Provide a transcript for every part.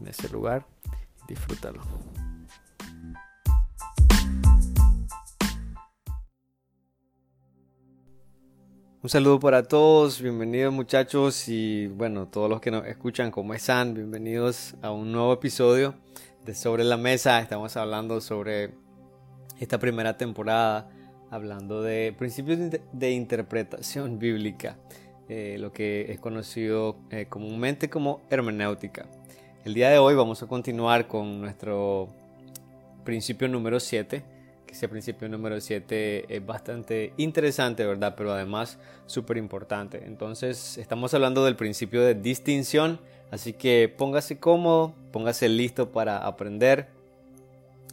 en ese lugar disfrútalo. Un saludo para todos, bienvenidos muchachos y bueno, todos los que nos escuchan, ¿cómo están? Bienvenidos a un nuevo episodio de Sobre la Mesa. Estamos hablando sobre esta primera temporada, hablando de principios de interpretación bíblica, eh, lo que es conocido eh, comúnmente como hermenéutica. El día de hoy vamos a continuar con nuestro principio número 7, que ese principio número 7 es bastante interesante, ¿verdad? Pero además súper importante. Entonces estamos hablando del principio de distinción, así que póngase cómodo, póngase listo para aprender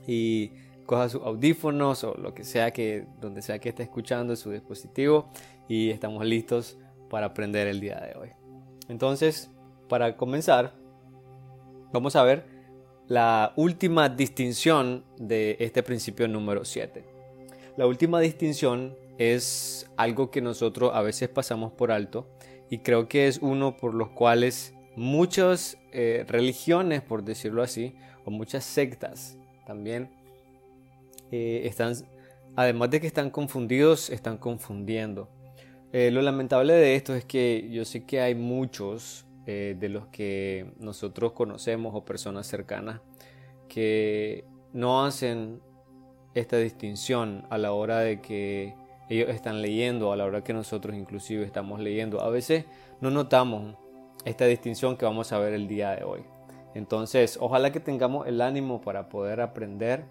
y coja sus audífonos o lo que sea que, donde sea que esté escuchando su dispositivo y estamos listos para aprender el día de hoy. Entonces, para comenzar, vamos a ver la última distinción de este principio número 7. La última distinción es algo que nosotros a veces pasamos por alto y creo que es uno por los cuales muchas eh, religiones, por decirlo así, o muchas sectas también eh, están, además de que están confundidos, están confundiendo. Eh, lo lamentable de esto es que yo sé que hay muchos eh, de los que nosotros conocemos o personas cercanas que no hacen esta distinción a la hora de que ellos están leyendo, a la hora que nosotros inclusive estamos leyendo. A veces no notamos esta distinción que vamos a ver el día de hoy. Entonces, ojalá que tengamos el ánimo para poder aprender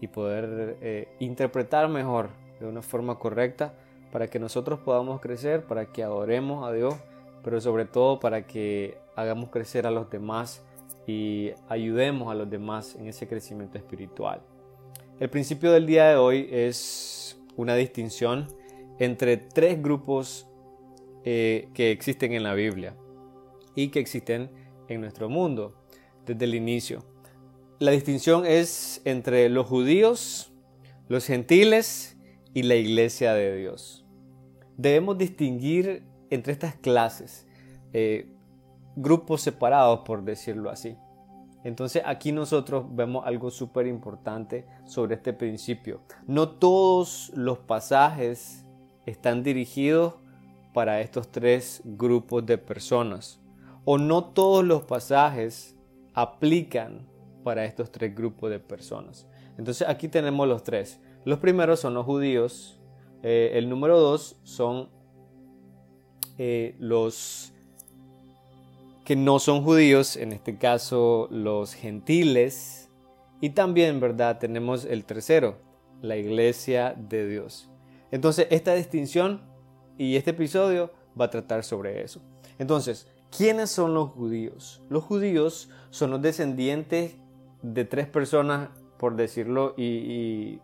y poder eh, interpretar mejor de una forma correcta para que nosotros podamos crecer, para que adoremos a Dios pero sobre todo para que hagamos crecer a los demás y ayudemos a los demás en ese crecimiento espiritual. El principio del día de hoy es una distinción entre tres grupos eh, que existen en la Biblia y que existen en nuestro mundo desde el inicio. La distinción es entre los judíos, los gentiles y la iglesia de Dios. Debemos distinguir entre estas clases, eh, grupos separados, por decirlo así. Entonces aquí nosotros vemos algo súper importante sobre este principio. No todos los pasajes están dirigidos para estos tres grupos de personas. O no todos los pasajes aplican para estos tres grupos de personas. Entonces aquí tenemos los tres. Los primeros son los judíos. Eh, el número dos son eh, los que no son judíos, en este caso los gentiles, y también, ¿verdad? Tenemos el tercero, la iglesia de Dios. Entonces, esta distinción y este episodio va a tratar sobre eso. Entonces, ¿quiénes son los judíos? Los judíos son los descendientes de tres personas, por decirlo y,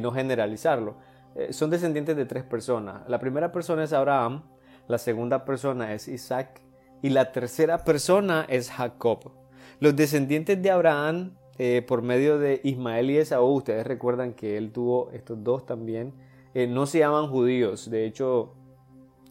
no generalizarlo. Eh, son descendientes de tres personas. La primera persona es Abraham, la segunda persona es Isaac y la tercera persona es Jacob. Los descendientes de Abraham eh, por medio de Ismael y Esaú, ustedes recuerdan que él tuvo estos dos también, eh, no se llaman judíos, de hecho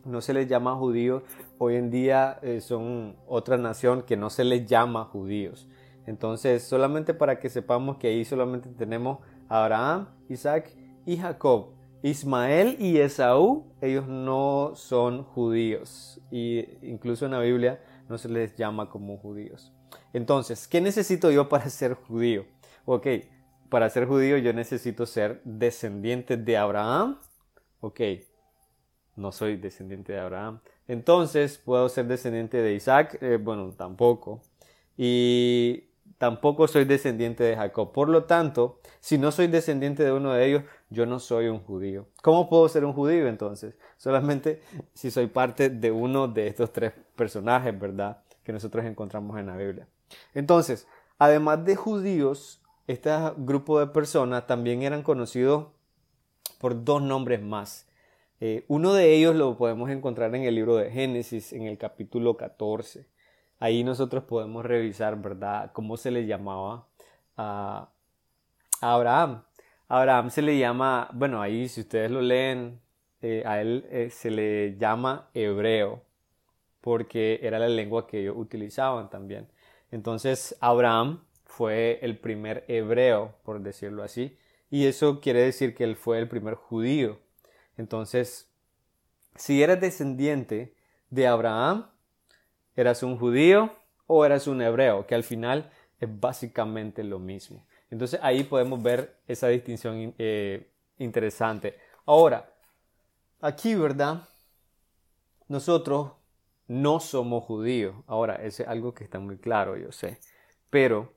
no se les llama judíos, hoy en día eh, son otra nación que no se les llama judíos. Entonces, solamente para que sepamos que ahí solamente tenemos a Abraham, Isaac y Jacob. Ismael y Esaú, ellos no son judíos y incluso en la Biblia no se les llama como judíos. Entonces, ¿qué necesito yo para ser judío? Ok, para ser judío yo necesito ser descendiente de Abraham. Ok, no soy descendiente de Abraham. Entonces, ¿puedo ser descendiente de Isaac? Eh, bueno, tampoco. Y tampoco soy descendiente de Jacob. Por lo tanto, si no soy descendiente de uno de ellos, yo no soy un judío. ¿Cómo puedo ser un judío entonces? Solamente si soy parte de uno de estos tres personajes, ¿verdad? Que nosotros encontramos en la Biblia. Entonces, además de judíos, este grupo de personas también eran conocidos por dos nombres más. Eh, uno de ellos lo podemos encontrar en el libro de Génesis, en el capítulo 14. Ahí nosotros podemos revisar, ¿verdad?, cómo se le llamaba a, Abraham. Abraham se le llama, bueno, ahí si ustedes lo leen, eh, a él eh, se le llama hebreo, porque era la lengua que ellos utilizaban también. Entonces, Abraham fue el primer hebreo, por decirlo así, y eso quiere decir que él fue el primer judío. Entonces, si eras descendiente de Abraham, eras un judío o eras un hebreo, que al final es básicamente lo mismo. Entonces ahí podemos ver esa distinción eh, interesante. Ahora, aquí, ¿verdad? Nosotros no somos judíos. Ahora, eso es algo que está muy claro, yo sé. Pero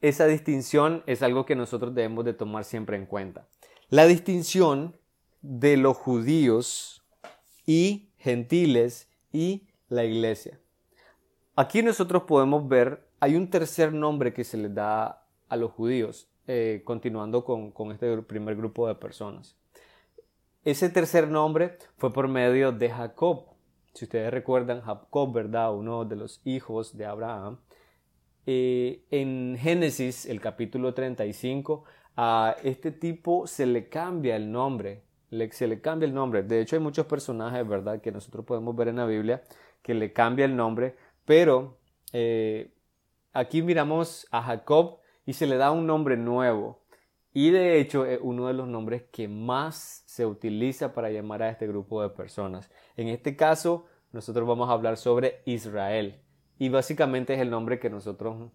esa distinción es algo que nosotros debemos de tomar siempre en cuenta. La distinción de los judíos y gentiles y la iglesia. Aquí nosotros podemos ver, hay un tercer nombre que se le da a los judíos, eh, continuando con, con este primer grupo de personas. Ese tercer nombre fue por medio de Jacob. Si ustedes recuerdan, Jacob, ¿verdad? Uno de los hijos de Abraham, eh, en Génesis, el capítulo 35, a este tipo se le cambia el nombre, se le cambia el nombre. De hecho, hay muchos personajes, ¿verdad?, que nosotros podemos ver en la Biblia que le cambia el nombre, pero eh, aquí miramos a Jacob y se le da un nombre nuevo. Y de hecho es uno de los nombres que más se utiliza para llamar a este grupo de personas. En este caso, nosotros vamos a hablar sobre Israel. Y básicamente es el nombre que nosotros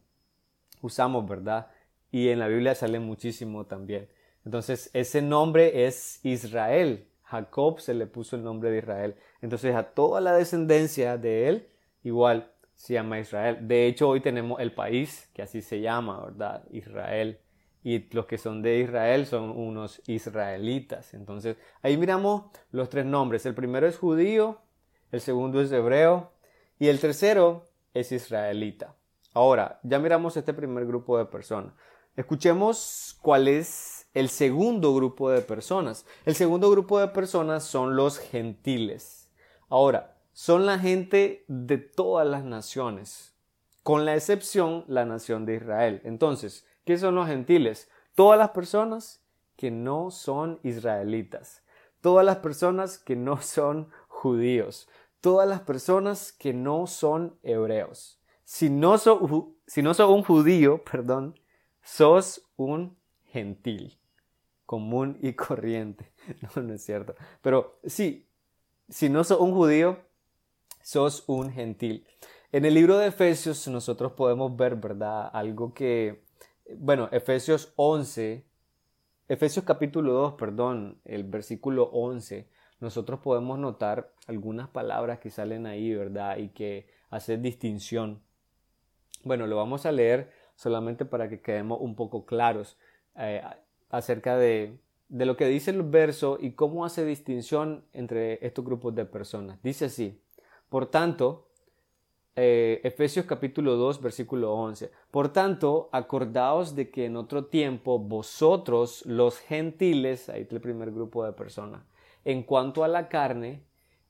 usamos, ¿verdad? Y en la Biblia sale muchísimo también. Entonces, ese nombre es Israel. Jacob se le puso el nombre de Israel. Entonces, a toda la descendencia de él, igual se llama Israel. De hecho, hoy tenemos el país que así se llama, ¿verdad? Israel. Y los que son de Israel son unos israelitas. Entonces, ahí miramos los tres nombres. El primero es judío, el segundo es hebreo y el tercero es israelita. Ahora, ya miramos este primer grupo de personas. Escuchemos cuál es el segundo grupo de personas. El segundo grupo de personas son los gentiles. Ahora, son la gente de todas las naciones, con la excepción la nación de Israel. Entonces, ¿qué son los gentiles? Todas las personas que no son israelitas, todas las personas que no son judíos, todas las personas que no son hebreos. Si no sos, si no un judío, perdón, sos un gentil, común y corriente. No, no es cierto. Pero sí, si no sos un judío, sos un gentil. En el libro de Efesios nosotros podemos ver, ¿verdad? Algo que, bueno, Efesios 11, Efesios capítulo 2, perdón, el versículo 11, nosotros podemos notar algunas palabras que salen ahí, ¿verdad? Y que hacen distinción. Bueno, lo vamos a leer solamente para que quedemos un poco claros eh, acerca de, de lo que dice el verso y cómo hace distinción entre estos grupos de personas. Dice así, por tanto, eh, Efesios capítulo 2, versículo 11. Por tanto, acordaos de que en otro tiempo vosotros, los gentiles, ahí está el primer grupo de personas, en cuanto a la carne,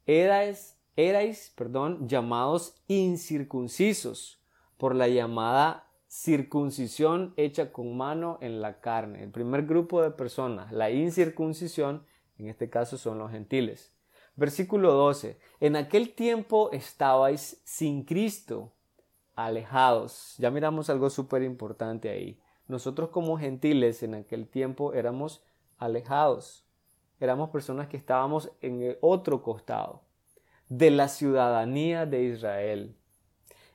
erais, erais perdón, llamados incircuncisos por la llamada circuncisión hecha con mano en la carne. El primer grupo de personas, la incircuncisión, en este caso son los gentiles. Versículo 12. En aquel tiempo estabais sin Cristo, alejados. Ya miramos algo súper importante ahí. Nosotros como gentiles en aquel tiempo éramos alejados éramos personas que estábamos en el otro costado de la ciudadanía de Israel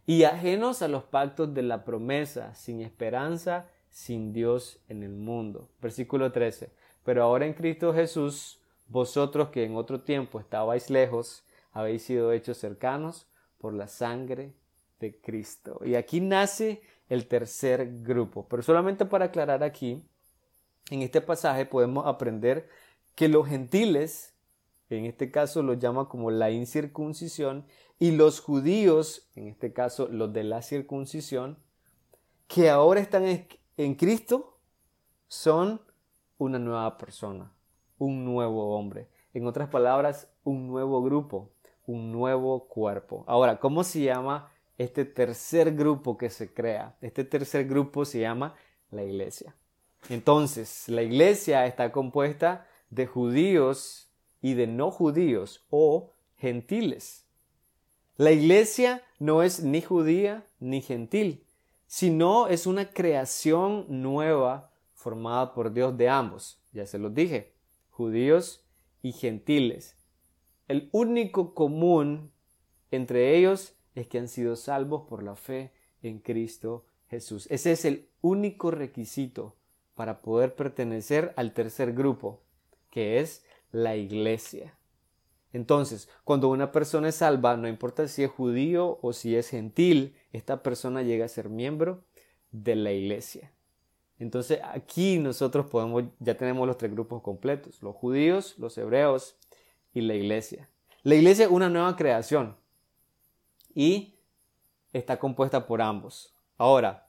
y ajenos a los pactos de la promesa, sin esperanza, sin Dios en el mundo. Versículo 13. Pero ahora en Cristo Jesús, vosotros que en otro tiempo estabais lejos, habéis sido hechos cercanos por la sangre de Cristo. Y aquí nace el tercer grupo. Pero solamente para aclarar aquí, en este pasaje podemos aprender que los gentiles, en este caso los llama como la incircuncisión, y los judíos, en este caso los de la circuncisión, que ahora están en Cristo son una nueva persona, un nuevo hombre. En otras palabras, un nuevo grupo, un nuevo cuerpo. Ahora, ¿cómo se llama este tercer grupo que se crea? Este tercer grupo se llama la iglesia. Entonces, la iglesia está compuesta de judíos y de no judíos o gentiles. La iglesia no es ni judía ni gentil, sino es una creación nueva formada por Dios de ambos. Ya se los dije, judíos y gentiles. El único común entre ellos es que han sido salvos por la fe en Cristo Jesús. Ese es el único requisito para poder pertenecer al tercer grupo, que es la iglesia. Entonces, cuando una persona es salva, no importa si es judío o si es gentil, esta persona llega a ser miembro de la iglesia. Entonces aquí nosotros podemos, ya tenemos los tres grupos completos, los judíos, los hebreos y la iglesia. La iglesia es una nueva creación y está compuesta por ambos. Ahora,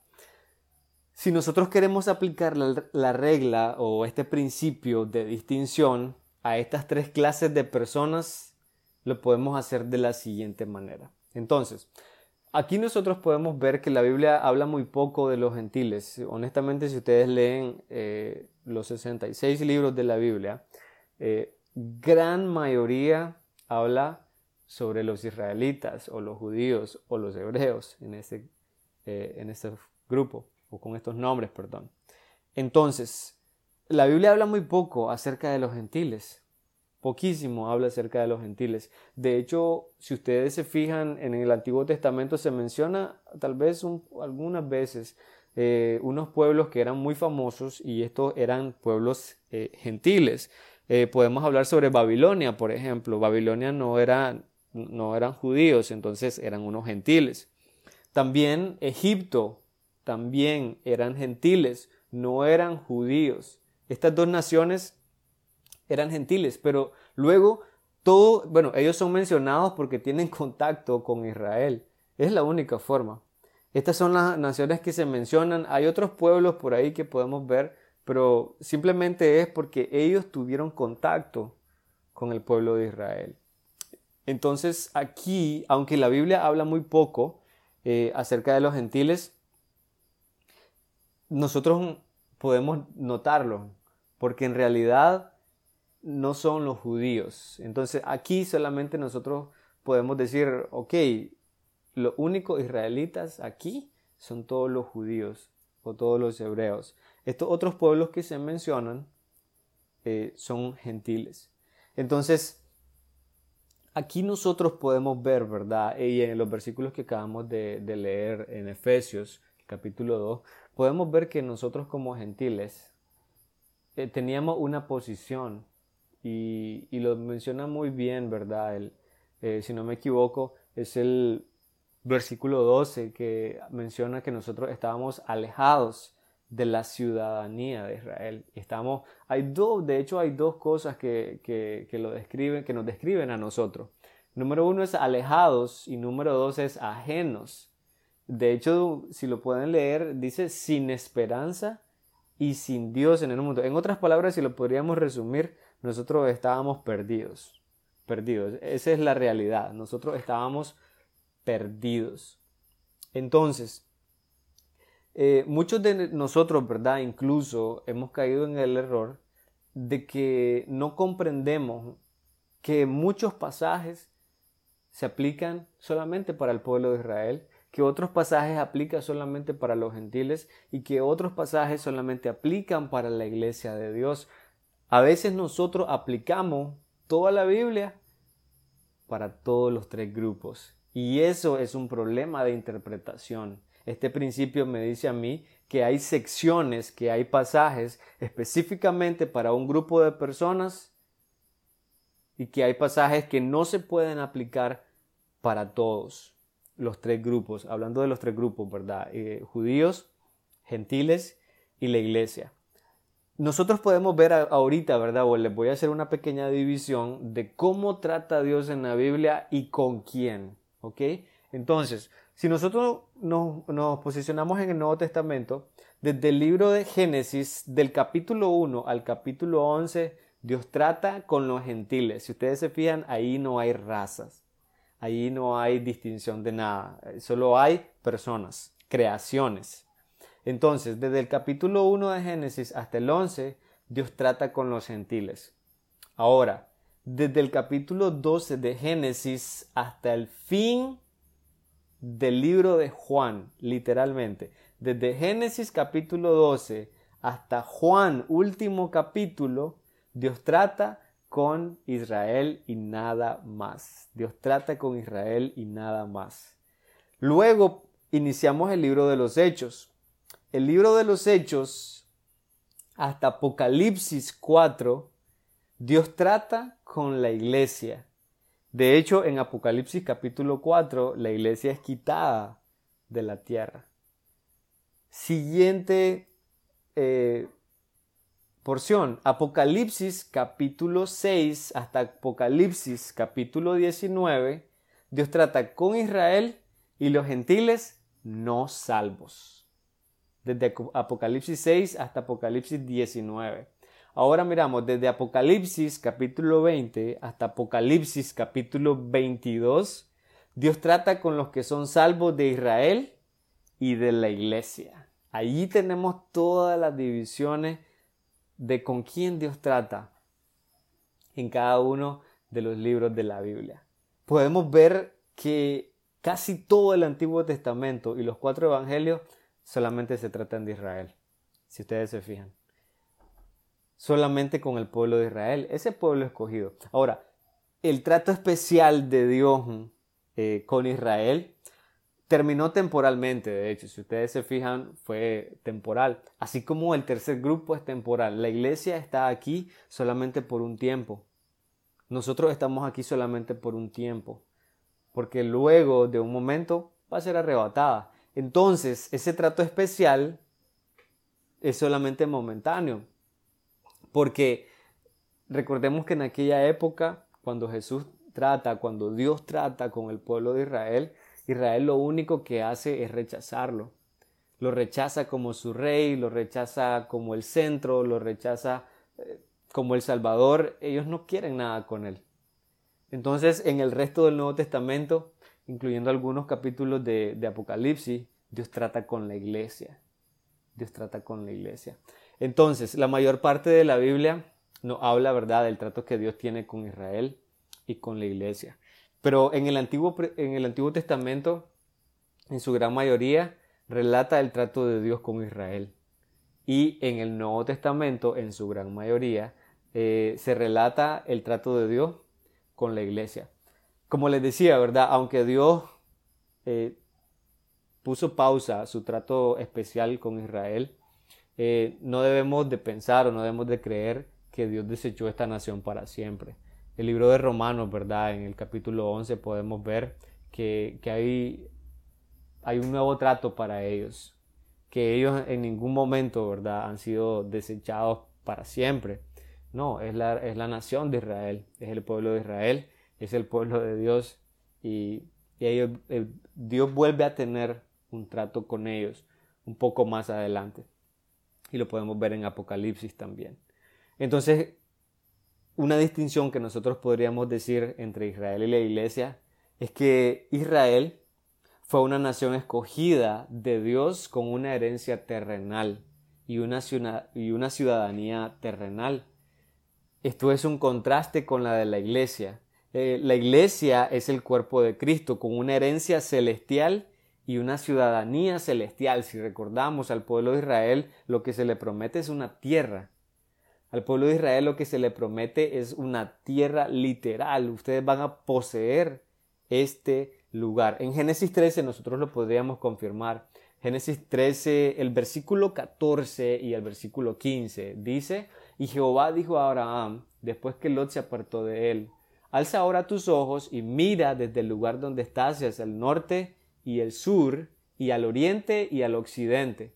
si nosotros queremos aplicar la, regla o este principio de distinción a estas tres clases de personas, lo podemos hacer de la siguiente manera. Entonces, aquí nosotros podemos ver que la Biblia habla muy poco de los gentiles. Honestamente, si ustedes leen eh, los 66 libros de la Biblia, eh, gran mayoría habla sobre los israelitas o los judíos o los hebreos en ese, eh, en ese grupo o con estos nombres, perdón. Entonces, la Biblia habla muy poco acerca de los gentiles. Poquísimo habla acerca de los gentiles. De hecho, si ustedes se fijan, en el Antiguo Testamento se menciona tal vez algunas veces eh, unos pueblos que eran muy famosos y estos eran pueblos eh, gentiles. Eh, podemos hablar sobre Babilonia, por ejemplo. Babilonia no, era, no eran judíos, entonces eran unos gentiles. También Egipto, también eran gentiles, no eran judíos. Estas dos naciones eran gentiles, pero luego todo, bueno, ellos son mencionados porque tienen contacto con Israel. Es la única forma. Estas son las naciones que se mencionan. Hay otros pueblos por ahí que podemos ver, pero simplemente es porque ellos tuvieron contacto con el pueblo de Israel. Entonces aquí, aunque la Biblia habla muy poco eh, acerca de los gentiles, nosotros podemos notarlo, porque en realidad no son los judíos. Entonces aquí solamente nosotros podemos decir, ok, los únicos israelitas aquí son todos los judíos o todos los hebreos. Estos otros pueblos que se mencionan eh, son gentiles. Entonces, aquí nosotros podemos ver, ¿verdad? Y en los versículos que acabamos de, leer en Efesios, capítulo 2, podemos ver que nosotros como gentiles eh, teníamos una posición y, lo menciona muy bien, ¿verdad? Eh, si no me equivoco, es el versículo 12 que menciona que nosotros estábamos alejados de la ciudadanía de Israel. Estamos, hay dos, de hecho hay dos cosas que, que, que, lo describen, que nos describen a nosotros. Número uno es alejados y número dos es ajenos de hecho, si lo pueden leer, dice sin esperanza y sin Dios en el mundo. En otras palabras, si lo podríamos resumir, nosotros estábamos perdidos. Perdidos. Esa es la realidad. Nosotros estábamos perdidos. Entonces, eh, muchos de nosotros, ¿verdad? Incluso hemos caído en el error de que no comprendemos que muchos pasajes se aplican solamente para el pueblo de Israel que otros pasajes aplican solamente para los gentiles y que otros pasajes solamente aplican para la iglesia de Dios. A veces nosotros aplicamos toda la Biblia para todos los tres grupos y eso es un problema de interpretación. Este principio me dice a mí que hay secciones, que hay pasajes específicamente para un grupo de personas y que hay pasajes que no se pueden aplicar para todos los tres grupos, hablando de los tres grupos, ¿verdad? Eh, judíos, gentiles y la iglesia. Nosotros podemos ver ahorita, ¿verdad? O les voy a hacer una pequeña división de cómo trata Dios en la Biblia y con quién, ¿ok? Entonces, si nosotros nos, posicionamos en el Nuevo Testamento, desde el libro de Génesis, del capítulo 1 al capítulo 11, Dios trata con los gentiles. Si ustedes se fijan, ahí no hay razas, ahí no hay distinción de nada, solo hay personas, creaciones. Entonces, desde el capítulo 1 de Génesis hasta el 11, Dios trata con los gentiles. Ahora, desde el capítulo 12 de Génesis hasta el fin del libro de Juan, literalmente. Desde Génesis capítulo 12 hasta Juan, último capítulo, Dios trata con Israel y nada más. Dios trata con Israel y nada más. Luego iniciamos el libro de los Hechos. El libro de los Hechos, hasta Apocalipsis 4, Dios trata con la iglesia. De hecho, en Apocalipsis capítulo 4, la iglesia es quitada de la tierra. Siguiente eh, porción, Apocalipsis capítulo 6 hasta Apocalipsis capítulo 19, Dios trata con Israel y los gentiles no salvos. Desde Apocalipsis 6 hasta Apocalipsis 19. Ahora miramos desde Apocalipsis capítulo 20 hasta Apocalipsis capítulo 22. Dios trata con los que son salvos de Israel y de la iglesia. Allí tenemos todas las divisiones de con quién Dios trata en cada uno de los libros de la Biblia. Podemos ver que casi todo el Antiguo Testamento y los cuatro evangelios solamente se tratan de Israel, si ustedes se fijan solamente con el pueblo de Israel, ese pueblo escogido. Ahora, el trato especial de Dios eh, con Israel terminó temporalmente, de hecho, si ustedes se fijan, fue temporal, así como el tercer grupo es temporal. La iglesia está aquí solamente por un tiempo. Nosotros estamos aquí solamente por un tiempo, porque luego de un momento va a ser arrebatada. Entonces, ese trato especial es solamente momentáneo. Porque recordemos que en aquella época, cuando Jesús trata, cuando Dios trata con el pueblo de Israel, Israel lo único que hace es rechazarlo. Lo rechaza como su rey, lo rechaza como el centro, lo rechaza eh, como el Salvador. Ellos no quieren nada con él. Entonces, en el resto del Nuevo Testamento, incluyendo algunos capítulos de, de Apocalipsis, Dios trata con la iglesia. Dios trata con la iglesia. Entonces, la mayor parte de la Biblia no habla, ¿verdad?, del trato que Dios tiene con Israel y con la iglesia. Pero en el Antiguo, en el Antiguo Testamento, en su gran mayoría, relata el trato de Dios con Israel. Y en el Nuevo Testamento, en su gran mayoría, eh, se relata el trato de Dios con la iglesia. Como les decía, ¿verdad? Aunque Dios eh, puso pausa a su trato especial con Israel, eh, no debemos de pensar o no debemos de creer que Dios desechó esta nación para siempre. El libro de Romanos, ¿verdad? En el capítulo 11 podemos ver que, hay, hay un nuevo trato para ellos, que ellos en ningún momento, ¿verdad? Han sido desechados para siempre. No, es la, es la nación de Israel, es el pueblo de Israel, es el pueblo de Dios y, ellos, eh, Dios vuelve a tener un trato con ellos un poco más adelante y lo podemos ver en Apocalipsis también. Entonces, una distinción que nosotros podríamos decir entre Israel y la iglesia es que Israel fue una nación escogida de Dios con una herencia terrenal y una, y una ciudadanía terrenal. Esto es un contraste con la de la iglesia. Eh, la iglesia es el cuerpo de Cristo con una herencia celestial y una ciudadanía celestial. Si recordamos al pueblo de Israel, lo que se le promete es una tierra. Al pueblo de Israel lo que se le promete es una tierra literal. Ustedes van a poseer este lugar. En Génesis 13 nosotros lo podríamos confirmar. Génesis 13, el versículo 14 y el versículo 15 dice, y Jehová dijo a Abraham, después que Lot se apartó de él, alza ahora tus ojos y mira desde el lugar donde estás hacia el norte y el sur, y al oriente y al occidente,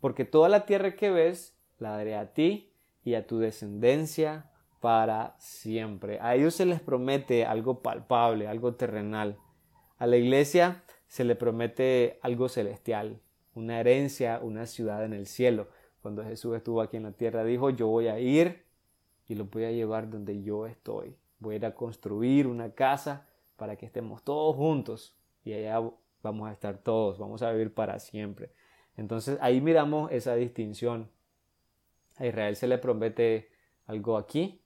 porque toda la tierra que ves la daré a ti y a tu descendencia para siempre. A ellos se les promete algo palpable, algo terrenal. A la iglesia se le promete algo celestial, una herencia, una ciudad en el cielo. Cuando Jesús estuvo aquí en la tierra, dijo, yo voy a ir y lo voy a llevar donde yo estoy. Voy a ir a construir una casa para que estemos todos juntos y allá vamos a estar todos, vamos a vivir para siempre. Entonces ahí miramos esa distinción. A Israel se le promete algo aquí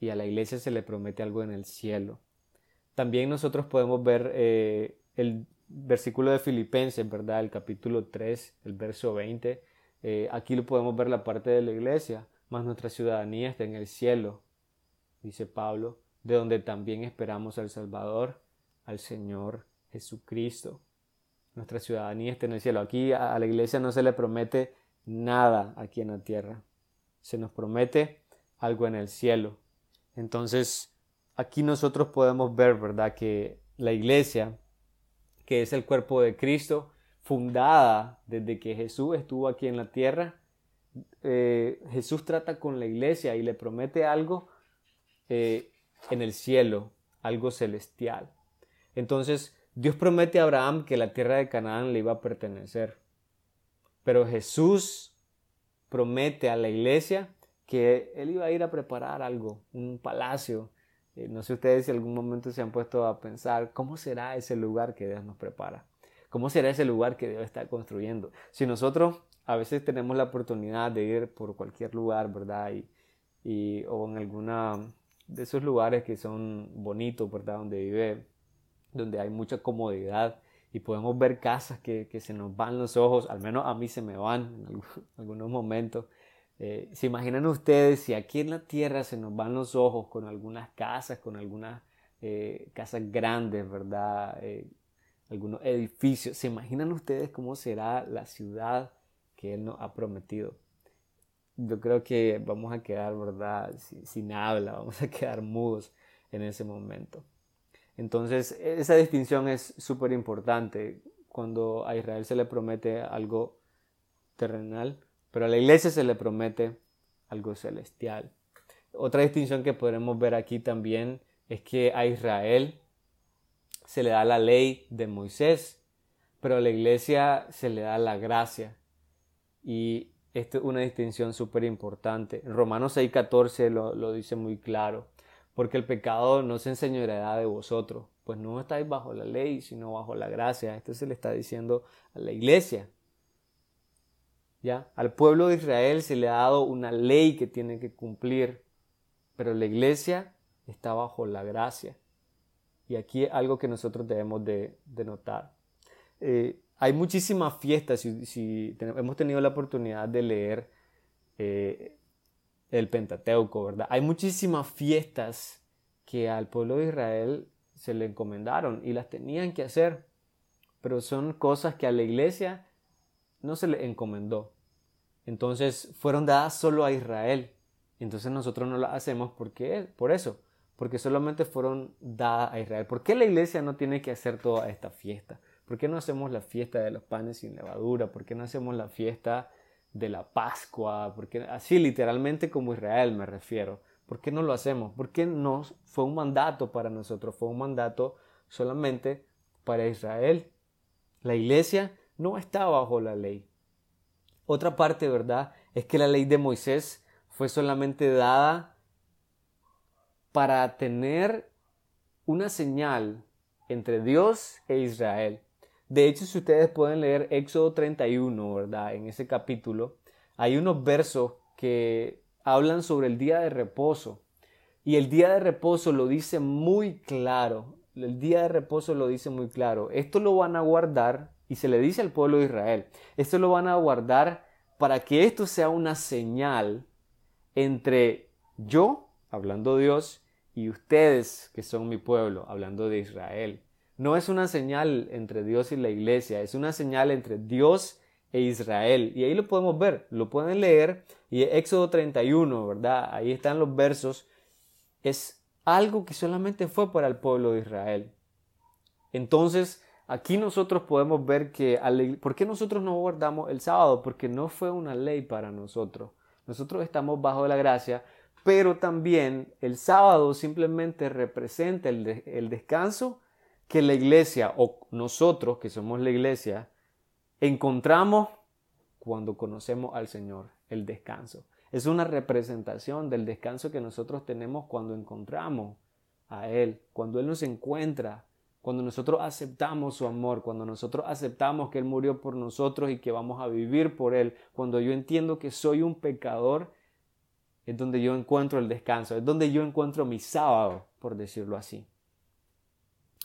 y a la iglesia se le promete algo en el cielo. También nosotros podemos ver eh, el versículo de Filipenses, ¿verdad? El capítulo 3, el verso 20. Eh, aquí lo podemos ver la parte de la iglesia, más nuestra ciudadanía está en el cielo, dice Pablo, de donde también esperamos al Salvador, al Señor Jesucristo. Nuestra ciudadanía está en el cielo. Aquí a la iglesia no se le promete nada aquí en la tierra. Se nos promete algo en el cielo. Entonces, aquí nosotros podemos ver, ¿verdad?, que la iglesia que es el cuerpo de Cristo, fundada desde que Jesús estuvo aquí en la tierra. Eh, Jesús trata con la iglesia y le promete algo eh, en el cielo, algo celestial. Entonces, Dios promete a Abraham que la tierra de Canaán le iba a pertenecer. Pero Jesús promete a la iglesia que él iba a ir a preparar algo, un palacio, eh, no sé ustedes si algún momento se han puesto a pensar cómo será ese lugar que Dios nos prepara. ¿Cómo será ese lugar que Dios está construyendo? Si nosotros a veces tenemos la oportunidad de ir por cualquier lugar, ¿verdad? Y, o en alguna de esos lugares que son bonitos, ¿verdad? Donde vive, donde hay mucha comodidad y podemos ver casas que, que se nos van los ojos, al menos a mí se me van en algunos momentos. Eh, ¿Se imaginan ustedes si aquí en la tierra se nos van los ojos con algunas casas, con algunas eh, casas grandes, ¿verdad? Eh, algunos edificios. ¿Se imaginan ustedes cómo será la ciudad que Él nos ha prometido? Yo creo que vamos a quedar, ¿verdad? Sin, sin habla, vamos a quedar mudos en ese momento. Entonces, esa distinción es súper importante. Cuando a Israel se le promete algo terrenal, pero a la iglesia se le promete algo celestial. Otra distinción que podremos ver aquí también es que a Israel se le da la ley de Moisés, pero a la iglesia se le da la gracia. Y esto es una distinción súper importante. Romanos 6:14 lo, lo dice muy claro, porque el pecado no se enseñoreará de vosotros, pues no estáis bajo la ley, sino bajo la gracia. Esto se le está diciendo a la iglesia. Al pueblo de Israel se le ha dado una ley que tiene que cumplir, pero la iglesia está bajo la gracia. Y aquí algo que nosotros debemos de, notar. Eh, hay muchísimas fiestas, si, hemos tenido la oportunidad de leer eh, el Pentateuco, ¿verdad? Hay muchísimas fiestas que al pueblo de Israel se le encomendaron y las tenían que hacer, pero son cosas que a la iglesia no se le encomendó. Entonces fueron dadas solo a Israel. Entonces nosotros no las hacemos porque por eso, porque solamente fueron dadas a Israel. ¿Por qué la iglesia no tiene que hacer toda esta fiesta? ¿Por qué no hacemos la fiesta de los panes sin levadura? ¿Por qué no hacemos la fiesta de la Pascua? Porque así literalmente como Israel me refiero. ¿Por qué no lo hacemos? Porque no fue un mandato para nosotros, fue un mandato solamente para Israel. La iglesia no está bajo la ley. Otra parte, ¿verdad? Es que la ley de Moisés fue solamente dada para tener una señal entre Dios e Israel. De hecho, si ustedes pueden leer Éxodo 31, ¿verdad? En ese capítulo, hay unos versos que hablan sobre el día de reposo. Y el día de reposo lo dice muy claro. El día de reposo lo dice muy claro. Esto lo van a guardar y se le dice al pueblo de Israel, esto lo van a guardar para que esto sea una señal entre yo, hablando Dios, y ustedes, que son mi pueblo, hablando de Israel. No es una señal entre Dios y la iglesia, es una señal entre Dios e Israel. Y ahí lo podemos ver, lo pueden leer. Y Éxodo 31, ¿verdad? Ahí están los versos. Es algo que solamente fue para el pueblo de Israel. Entonces, Aquí nosotros podemos ver que, ¿por qué nosotros no guardamos el sábado? Porque no fue una ley para nosotros. Nosotros estamos bajo la gracia, pero también el sábado simplemente representa el, descanso que la iglesia o nosotros que somos la iglesia encontramos cuando conocemos al Señor, el descanso. Es una representación del descanso que nosotros tenemos cuando encontramos a Él, cuando Él nos encuentra, cuando nosotros aceptamos su amor, cuando nosotros aceptamos que Él murió por nosotros y que vamos a vivir por Él, cuando yo entiendo que soy un pecador, es donde yo encuentro el descanso, es donde yo encuentro mi sábado, por decirlo así.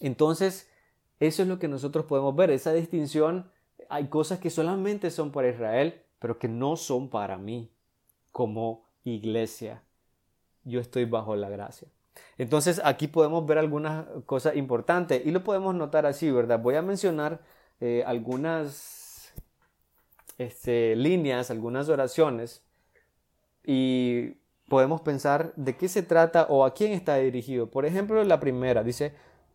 Entonces, eso es lo que nosotros podemos ver, esa distinción. Hay cosas que solamente son para Israel, pero que no son para mí como iglesia. Yo estoy bajo la gracia. Entonces, aquí podemos ver algunas cosas importantes y lo podemos notar así, ¿verdad? Voy a mencionar eh, algunas este, líneas, algunas oraciones y podemos pensar de qué se trata o a quién está dirigido. Por ejemplo, la primera dice,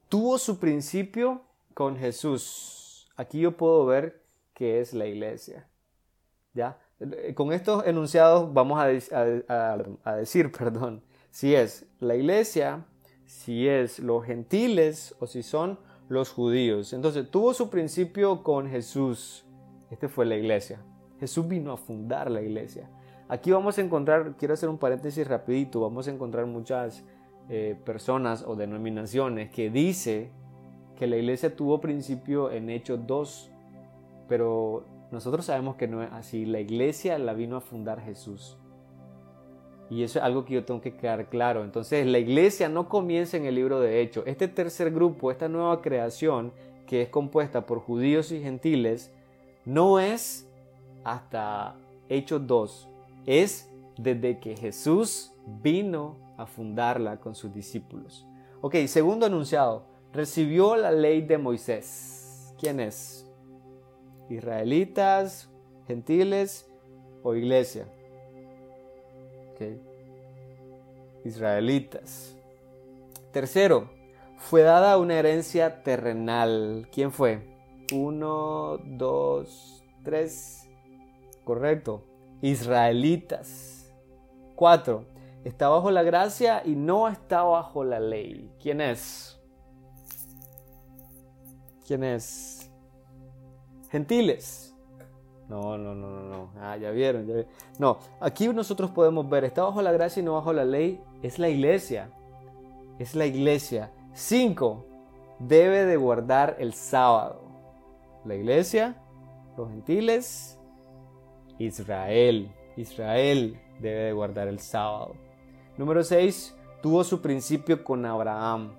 tuvo su principio con Jesús. Aquí yo puedo ver que es la iglesia. ¿Ya? Con estos enunciados vamos a, decir, perdón, si es la iglesia, si es los gentiles o si son los judíos. Entonces, tuvo su principio con Jesús. Este fue la iglesia. Jesús vino a fundar la iglesia. Aquí vamos a encontrar, quiero hacer un paréntesis rapidito, vamos a encontrar muchas eh, personas o denominaciones que dice que la iglesia tuvo principio en Hechos 2, pero nosotros sabemos que no es así. La iglesia la vino a fundar Jesús. Y eso es algo que yo tengo que quedar claro. Entonces, la iglesia no comienza en el libro de Hechos. Este tercer grupo, esta nueva creación, que es compuesta por judíos y gentiles, no es hasta Hechos 2. Es desde que Jesús vino a fundarla con sus discípulos. Ok, segundo anunciado, recibió la ley de Moisés. ¿Quién es? ¿Israelitas, gentiles o iglesia? Ok, Israelitas. Tercero, fue dada una herencia terrenal. ¿Quién fue? Uno, dos, tres. Correcto. Israelitas. Cuatro, está bajo la gracia y no está bajo la ley. ¿Quién es? ¿Quién es? Gentiles. No, no, no, no, no. Ah, ya vieron, ya vieron. No, aquí nosotros podemos ver, está bajo la gracia y no bajo la ley. Es la iglesia. Es la iglesia. Cinco, debe de guardar el sábado. La iglesia, los gentiles, Israel. Israel debe de guardar el sábado. Número 6. Tuvo su principio con Abraham.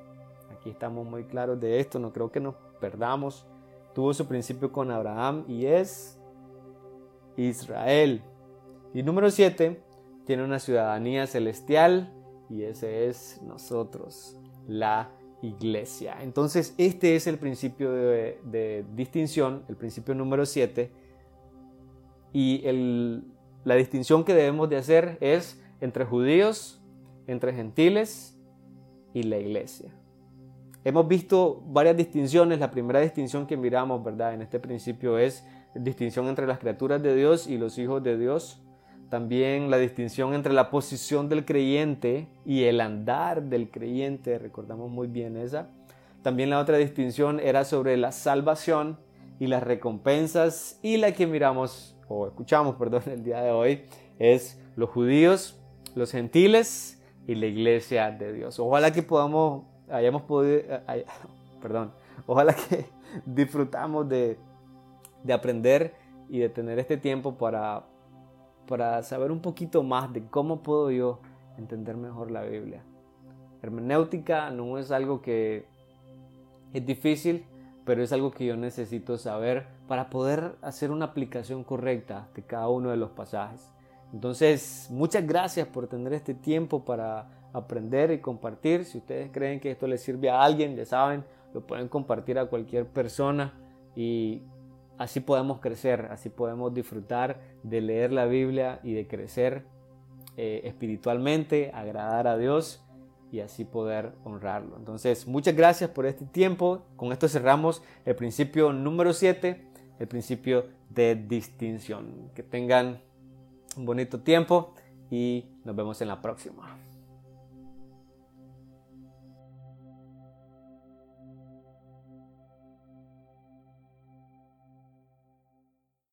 Aquí estamos muy claros de esto, no creo que nos perdamos. Tuvo su principio con Abraham y es Israel. Y número 7. Tiene una ciudadanía celestial y ese es nosotros, la iglesia. Entonces, este es el principio de, distinción, el principio número 7. Y la distinción que debemos de hacer es entre judíos entre gentiles y la iglesia. Hemos visto varias distinciones. La primera distinción que miramos, ¿verdad? En este principio es distinción entre las criaturas de Dios y los hijos de Dios. También la distinción entre la posición del creyente y el andar del creyente. Recordamos muy bien esa. También la otra distinción era sobre la salvación y las recompensas. Y la que miramos o escuchamos, perdón, el día de hoy es los judíos, los gentiles y la iglesia de Dios. Ojalá que podamos, hayamos podido, perdón, ojalá que disfrutamos de, de aprender y de tener este tiempo para, para saber un poquito más de cómo puedo yo entender mejor la Biblia. Hermenéutica no es algo que es difícil, pero es algo que yo necesito saber para poder hacer una aplicación correcta de cada uno de los pasajes. Entonces, muchas gracias por tener este tiempo para aprender y compartir. Si ustedes creen que esto les sirve a alguien, ya saben, lo pueden compartir a cualquier persona y así podemos crecer, así podemos disfrutar de leer la Biblia y de crecer eh, espiritualmente, agradar a Dios y así poder honrarlo. Entonces, muchas gracias por este tiempo. Con esto cerramos el principio número 7, el principio de distinción. Que tengan un bonito tiempo y nos vemos en la próxima.